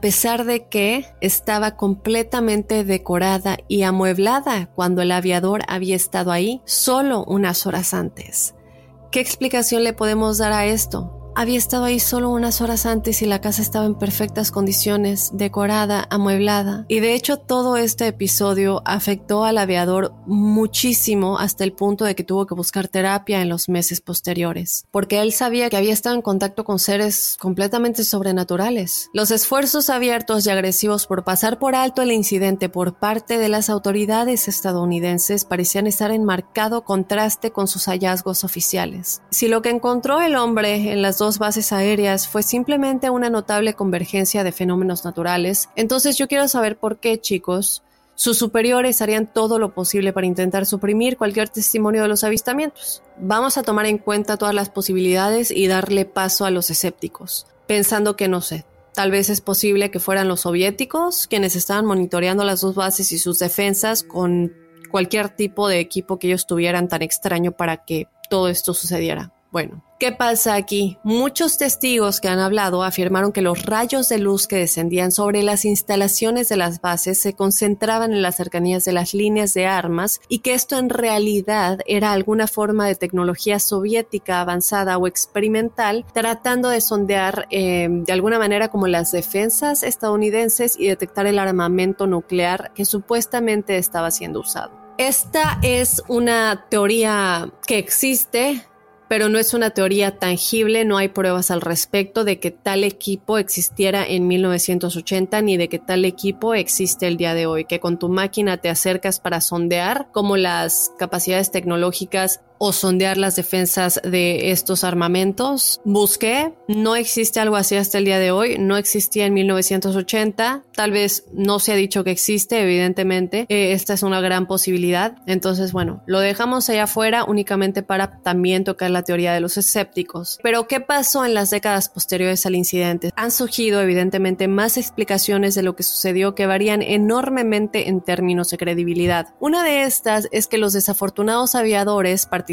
pesar de que estaba completamente decorada y amueblada cuando el aviador había estado ahí solo unas horas antes. ¿Qué explicación le podemos dar a esto? Había estado ahí solo unas horas antes y la casa estaba en perfectas condiciones, decorada, amueblada. Y de hecho todo este episodio afectó al aviador muchísimo hasta el punto de que tuvo que buscar terapia en los meses posteriores, porque él sabía que había estado en contacto con seres completamente sobrenaturales. Los esfuerzos abiertos y agresivos por pasar por alto el incidente por parte de las autoridades estadounidenses parecían estar en marcado contraste con sus hallazgos oficiales. Si lo que encontró el hombre en las dos bases aéreas fue simplemente una notable convergencia de fenómenos naturales. Entonces yo quiero saber por qué, chicos, sus superiores harían todo lo posible para intentar suprimir cualquier testimonio de los avistamientos. Vamos a tomar en cuenta todas las posibilidades y darle paso a los escépticos, pensando que no sé. Tal vez es posible que fueran los soviéticos quienes estaban monitoreando las dos bases y sus defensas con cualquier tipo de equipo que ellos tuvieran tan extraño para que todo esto sucediera. Bueno, ¿qué pasa aquí? Muchos testigos que han hablado afirmaron que los rayos de luz que descendían sobre las instalaciones de las bases se concentraban en las cercanías de las líneas de armas y que esto en realidad era alguna forma de tecnología soviética avanzada o experimental tratando de sondear eh, de alguna manera como las defensas estadounidenses y detectar el armamento nuclear que supuestamente estaba siendo usado. Esta es una teoría que existe, pero no es una teoría tangible, no hay pruebas al respecto de que tal equipo existiera en 1980 ni de que tal equipo existe el día de hoy, que con tu máquina te acercas para sondear como las capacidades tecnológicas o sondear las defensas de estos armamentos. Busqué, no existe algo así hasta el día de hoy, no existía en 1980, tal vez no se ha dicho que existe, evidentemente, eh, esta es una gran posibilidad, entonces bueno, lo dejamos allá afuera únicamente para también tocar la teoría de los escépticos. Pero ¿qué pasó en las décadas posteriores al incidente? Han surgido evidentemente más explicaciones de lo que sucedió que varían enormemente en términos de credibilidad. Una de estas es que los desafortunados aviadores participaron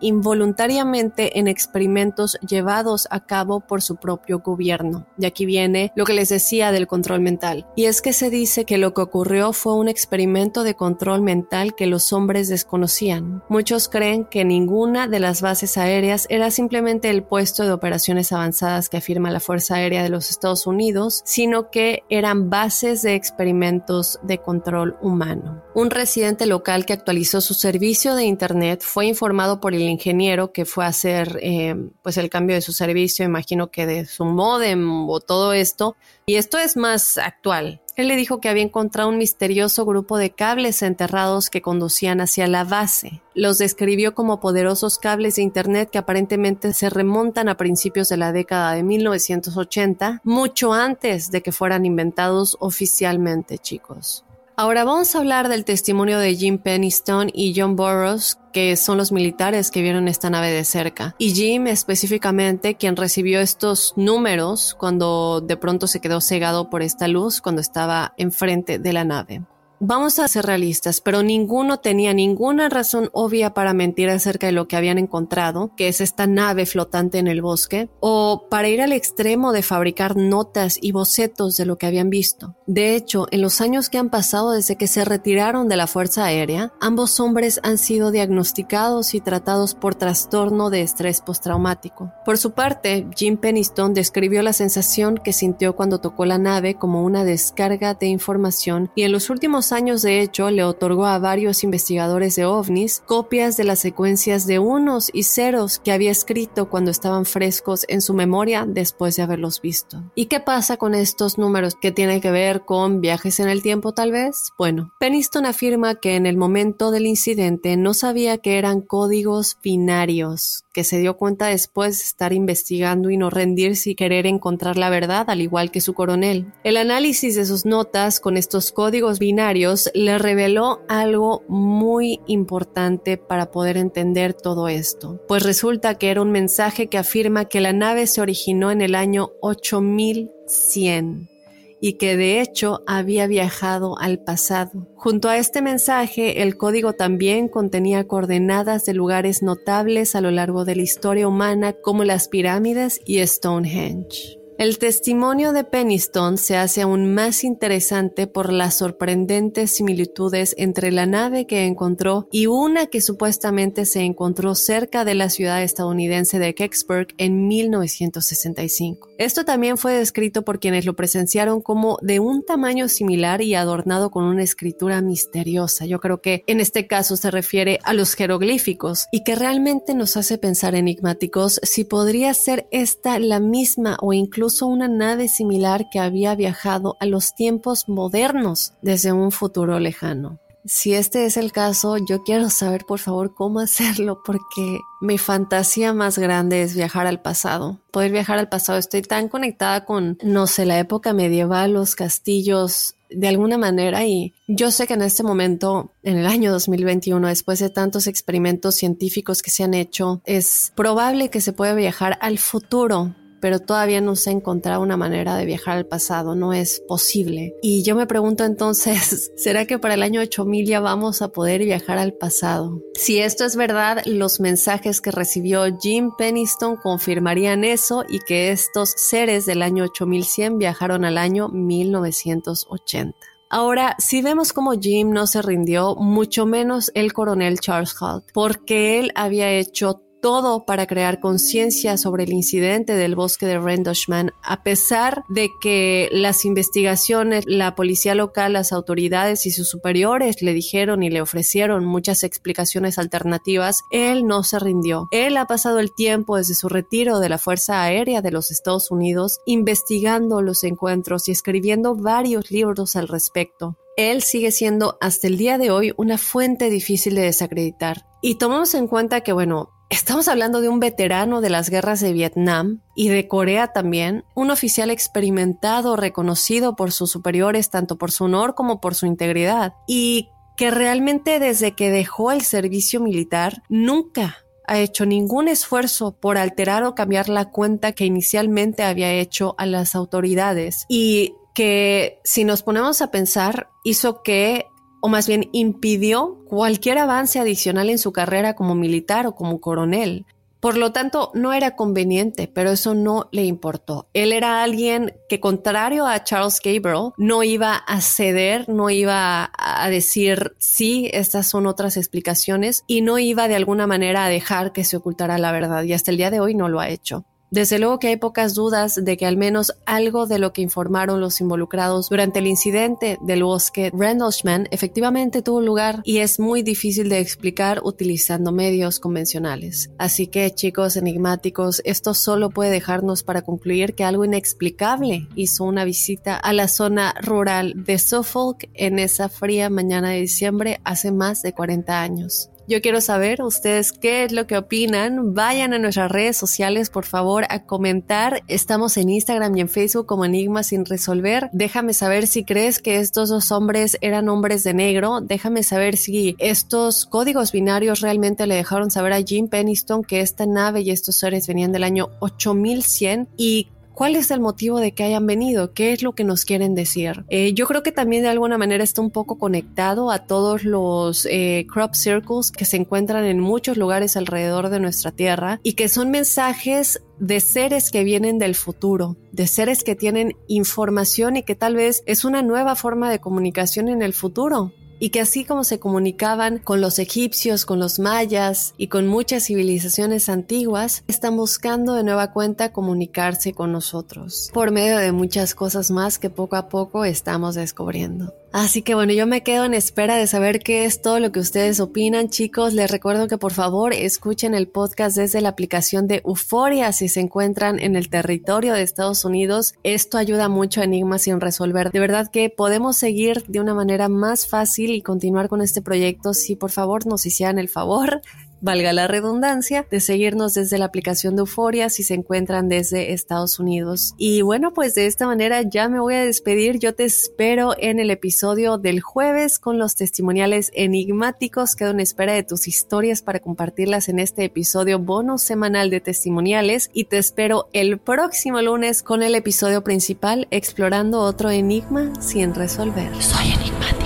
involuntariamente en experimentos llevados a cabo por su propio gobierno. Y aquí viene lo que les decía del control mental. Y es que se dice que lo que ocurrió fue un experimento de control mental que los hombres desconocían. Muchos creen que ninguna de las bases aéreas era simplemente el puesto de operaciones avanzadas que afirma la Fuerza Aérea de los Estados Unidos, sino que eran bases de experimentos de control humano. Un residente local que actualizó su servicio de Internet fue informado formado por el ingeniero que fue a hacer eh, pues el cambio de su servicio, imagino que de su modem o todo esto. Y esto es más actual. Él le dijo que había encontrado un misterioso grupo de cables enterrados que conducían hacia la base. Los describió como poderosos cables de Internet que aparentemente se remontan a principios de la década de 1980, mucho antes de que fueran inventados oficialmente, chicos. Ahora vamos a hablar del testimonio de Jim Pennystone y John Burroughs, que son los militares que vieron esta nave de cerca. Y Jim específicamente, quien recibió estos números cuando de pronto se quedó cegado por esta luz cuando estaba enfrente de la nave. Vamos a ser realistas, pero ninguno tenía ninguna razón obvia para mentir acerca de lo que habían encontrado, que es esta nave flotante en el bosque, o para ir al extremo de fabricar notas y bocetos de lo que habían visto. De hecho, en los años que han pasado desde que se retiraron de la Fuerza Aérea, ambos hombres han sido diagnosticados y tratados por trastorno de estrés postraumático. Por su parte, Jim Pennystone describió la sensación que sintió cuando tocó la nave como una descarga de información y en los últimos años, de hecho, le otorgó a varios investigadores de ovnis copias de las secuencias de unos y ceros que había escrito cuando estaban frescos en su memoria después de haberlos visto. ¿Y qué pasa con estos números que tienen que ver con viajes en el tiempo tal vez? Bueno, Peniston afirma que en el momento del incidente no sabía que eran códigos binarios, que se dio cuenta después de estar investigando y no rendirse y querer encontrar la verdad, al igual que su coronel. El análisis de sus notas con estos códigos binarios le reveló algo muy importante para poder entender todo esto, pues resulta que era un mensaje que afirma que la nave se originó en el año 8100 y que de hecho había viajado al pasado. Junto a este mensaje, el código también contenía coordenadas de lugares notables a lo largo de la historia humana como las pirámides y Stonehenge. El testimonio de Peniston se hace aún más interesante por las sorprendentes similitudes entre la nave que encontró y una que supuestamente se encontró cerca de la ciudad estadounidense de Kecksburg en 1965. Esto también fue descrito por quienes lo presenciaron como de un tamaño similar y adornado con una escritura misteriosa. Yo creo que en este caso se refiere a los jeroglíficos y que realmente nos hace pensar enigmáticos si podría ser esta la misma o incluso una nave similar que había viajado a los tiempos modernos desde un futuro lejano. Si este es el caso, yo quiero saber por favor cómo hacerlo porque mi fantasía más grande es viajar al pasado. Poder viajar al pasado. Estoy tan conectada con, no sé, la época medieval, los castillos, de alguna manera y yo sé que en este momento, en el año 2021, después de tantos experimentos científicos que se han hecho, es probable que se pueda viajar al futuro pero todavía no se ha encontrado una manera de viajar al pasado, no es posible. Y yo me pregunto entonces, ¿será que para el año 8000 ya vamos a poder viajar al pasado? Si esto es verdad, los mensajes que recibió Jim Peniston confirmarían eso y que estos seres del año 8100 viajaron al año 1980. Ahora, si vemos cómo Jim no se rindió, mucho menos el coronel Charles Holt, porque él había hecho todo para crear conciencia sobre el incidente del bosque de Rendlesham, a pesar de que las investigaciones, la policía local, las autoridades y sus superiores le dijeron y le ofrecieron muchas explicaciones alternativas, él no se rindió. Él ha pasado el tiempo desde su retiro de la Fuerza Aérea de los Estados Unidos investigando los encuentros y escribiendo varios libros al respecto él sigue siendo hasta el día de hoy una fuente difícil de desacreditar. Y tomamos en cuenta que, bueno, Estamos hablando de un veterano de las guerras de Vietnam y de Corea también, un oficial experimentado, reconocido por sus superiores tanto por su honor como por su integridad, y que realmente desde que dejó el servicio militar nunca ha hecho ningún esfuerzo por alterar o cambiar la cuenta que inicialmente había hecho a las autoridades. Y que si nos ponemos a pensar hizo que o más bien impidió cualquier avance adicional en su carrera como militar o como coronel. Por lo tanto, no era conveniente, pero eso no le importó. Él era alguien que, contrario a Charles Gabriel, no iba a ceder, no iba a decir sí, estas son otras explicaciones y no iba de alguna manera a dejar que se ocultara la verdad. Y hasta el día de hoy no lo ha hecho. Desde luego que hay pocas dudas de que al menos algo de lo que informaron los involucrados durante el incidente del bosque Rendlesham efectivamente tuvo lugar y es muy difícil de explicar utilizando medios convencionales. Así que chicos enigmáticos, esto solo puede dejarnos para concluir que algo inexplicable hizo una visita a la zona rural de Suffolk en esa fría mañana de diciembre hace más de 40 años. Yo quiero saber ustedes qué es lo que opinan. Vayan a nuestras redes sociales, por favor, a comentar. Estamos en Instagram y en Facebook como Enigma sin resolver. Déjame saber si crees que estos dos hombres eran hombres de negro. Déjame saber si estos códigos binarios realmente le dejaron saber a Jim Penniston que esta nave y estos seres venían del año 8100 y ¿Cuál es el motivo de que hayan venido? ¿Qué es lo que nos quieren decir? Eh, yo creo que también de alguna manera está un poco conectado a todos los eh, crop circles que se encuentran en muchos lugares alrededor de nuestra Tierra y que son mensajes de seres que vienen del futuro, de seres que tienen información y que tal vez es una nueva forma de comunicación en el futuro y que así como se comunicaban con los egipcios, con los mayas y con muchas civilizaciones antiguas, están buscando de nueva cuenta comunicarse con nosotros por medio de muchas cosas más que poco a poco estamos descubriendo. Así que bueno, yo me quedo en espera de saber qué es todo lo que ustedes opinan, chicos. Les recuerdo que por favor escuchen el podcast desde la aplicación de Euforia si se encuentran en el territorio de Estados Unidos. Esto ayuda mucho a Enigmas sin resolver. De verdad que podemos seguir de una manera más fácil y continuar con este proyecto si por favor nos hicieran el favor valga la redundancia, de seguirnos desde la aplicación de Euforia si se encuentran desde Estados Unidos. Y bueno, pues de esta manera ya me voy a despedir. Yo te espero en el episodio del jueves con los testimoniales enigmáticos. Quedo en espera de tus historias para compartirlas en este episodio bonus semanal de testimoniales y te espero el próximo lunes con el episodio principal explorando otro enigma sin resolver. Soy enigmático.